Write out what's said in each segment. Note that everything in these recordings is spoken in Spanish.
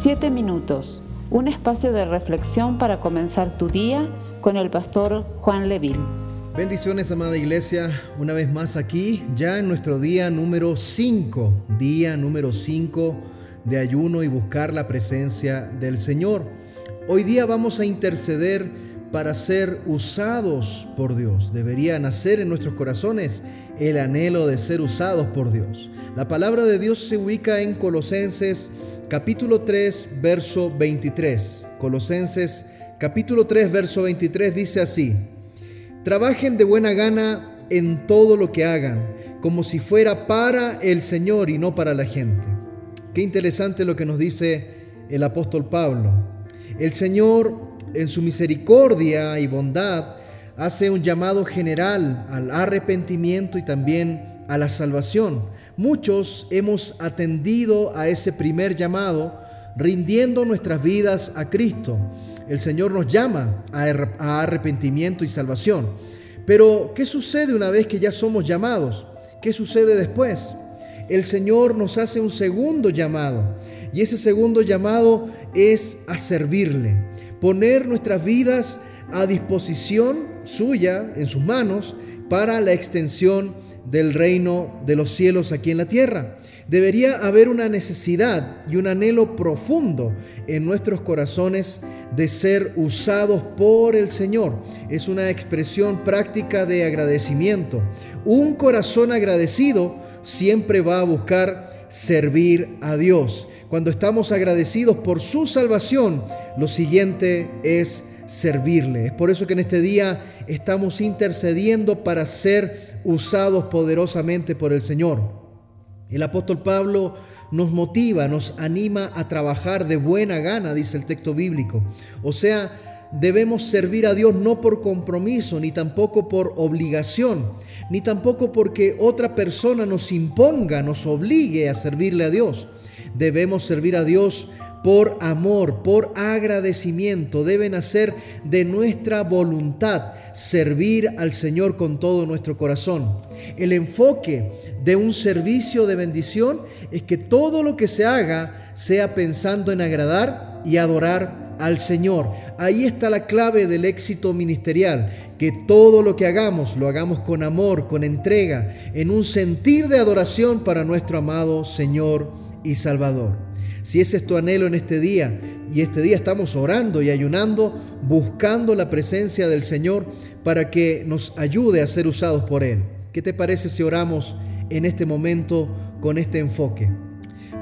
Siete minutos, un espacio de reflexión para comenzar tu día con el pastor Juan Leville. Bendiciones, amada iglesia, una vez más aquí, ya en nuestro día número 5, día número 5 de ayuno y buscar la presencia del Señor. Hoy día vamos a interceder para ser usados por Dios. Debería nacer en nuestros corazones el anhelo de ser usados por Dios. La palabra de Dios se ubica en Colosenses capítulo 3, verso 23. Colosenses capítulo 3, verso 23 dice así, trabajen de buena gana en todo lo que hagan, como si fuera para el Señor y no para la gente. Qué interesante lo que nos dice el apóstol Pablo. El Señor, en su misericordia y bondad, hace un llamado general al arrepentimiento y también a la salvación. Muchos hemos atendido a ese primer llamado rindiendo nuestras vidas a Cristo. El Señor nos llama a arrepentimiento y salvación. Pero, ¿qué sucede una vez que ya somos llamados? ¿Qué sucede después? El Señor nos hace un segundo llamado. Y ese segundo llamado es a servirle. Poner nuestras vidas a disposición suya, en sus manos, para la extensión del reino de los cielos aquí en la tierra. Debería haber una necesidad y un anhelo profundo en nuestros corazones de ser usados por el Señor. Es una expresión práctica de agradecimiento. Un corazón agradecido siempre va a buscar servir a Dios. Cuando estamos agradecidos por su salvación, lo siguiente es servirle. Es por eso que en este día estamos intercediendo para ser usados poderosamente por el Señor. El apóstol Pablo nos motiva, nos anima a trabajar de buena gana, dice el texto bíblico. O sea, debemos servir a Dios no por compromiso, ni tampoco por obligación, ni tampoco porque otra persona nos imponga, nos obligue a servirle a Dios. Debemos servir a Dios por amor, por agradecimiento. Deben hacer de nuestra voluntad servir al Señor con todo nuestro corazón. El enfoque de un servicio de bendición es que todo lo que se haga sea pensando en agradar y adorar al Señor. Ahí está la clave del éxito ministerial, que todo lo que hagamos lo hagamos con amor, con entrega, en un sentir de adoración para nuestro amado Señor y Salvador. Si ese es tu anhelo en este día, y este día estamos orando y ayunando, buscando la presencia del Señor para que nos ayude a ser usados por Él. ¿Qué te parece si oramos en este momento con este enfoque?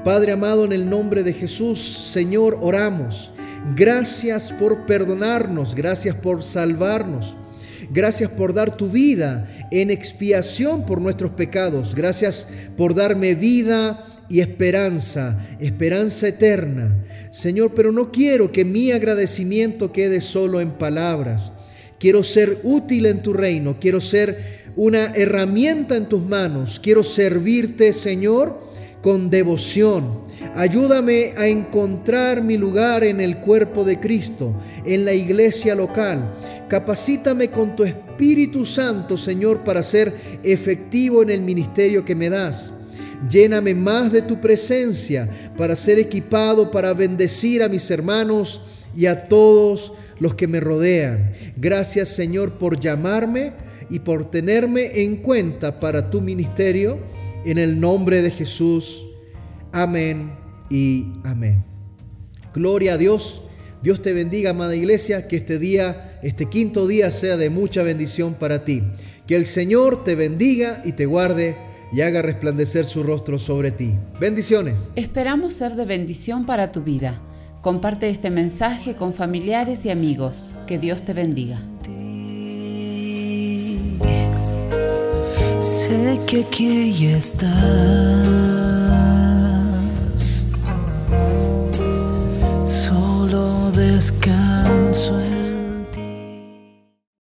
Padre amado, en el nombre de Jesús, Señor, oramos. Gracias por perdonarnos, gracias por salvarnos. Gracias por dar tu vida en expiación por nuestros pecados. Gracias por darme vida y esperanza, esperanza eterna. Señor, pero no quiero que mi agradecimiento quede solo en palabras. Quiero ser útil en tu reino, quiero ser una herramienta en tus manos, quiero servirte, Señor, con devoción. Ayúdame a encontrar mi lugar en el cuerpo de Cristo, en la iglesia local. Capacítame con tu Espíritu Santo, Señor, para ser efectivo en el ministerio que me das. Lléname más de tu presencia para ser equipado para bendecir a mis hermanos y a todos los que me rodean. Gracias Señor por llamarme y por tenerme en cuenta para tu ministerio. En el nombre de Jesús. Amén y amén. Gloria a Dios. Dios te bendiga, amada iglesia, que este día, este quinto día sea de mucha bendición para ti. Que el Señor te bendiga y te guarde y haga resplandecer su rostro sobre ti. Bendiciones. Esperamos ser de bendición para tu vida. Comparte este mensaje con familiares y amigos. Que Dios te bendiga. Sé que aquí estás.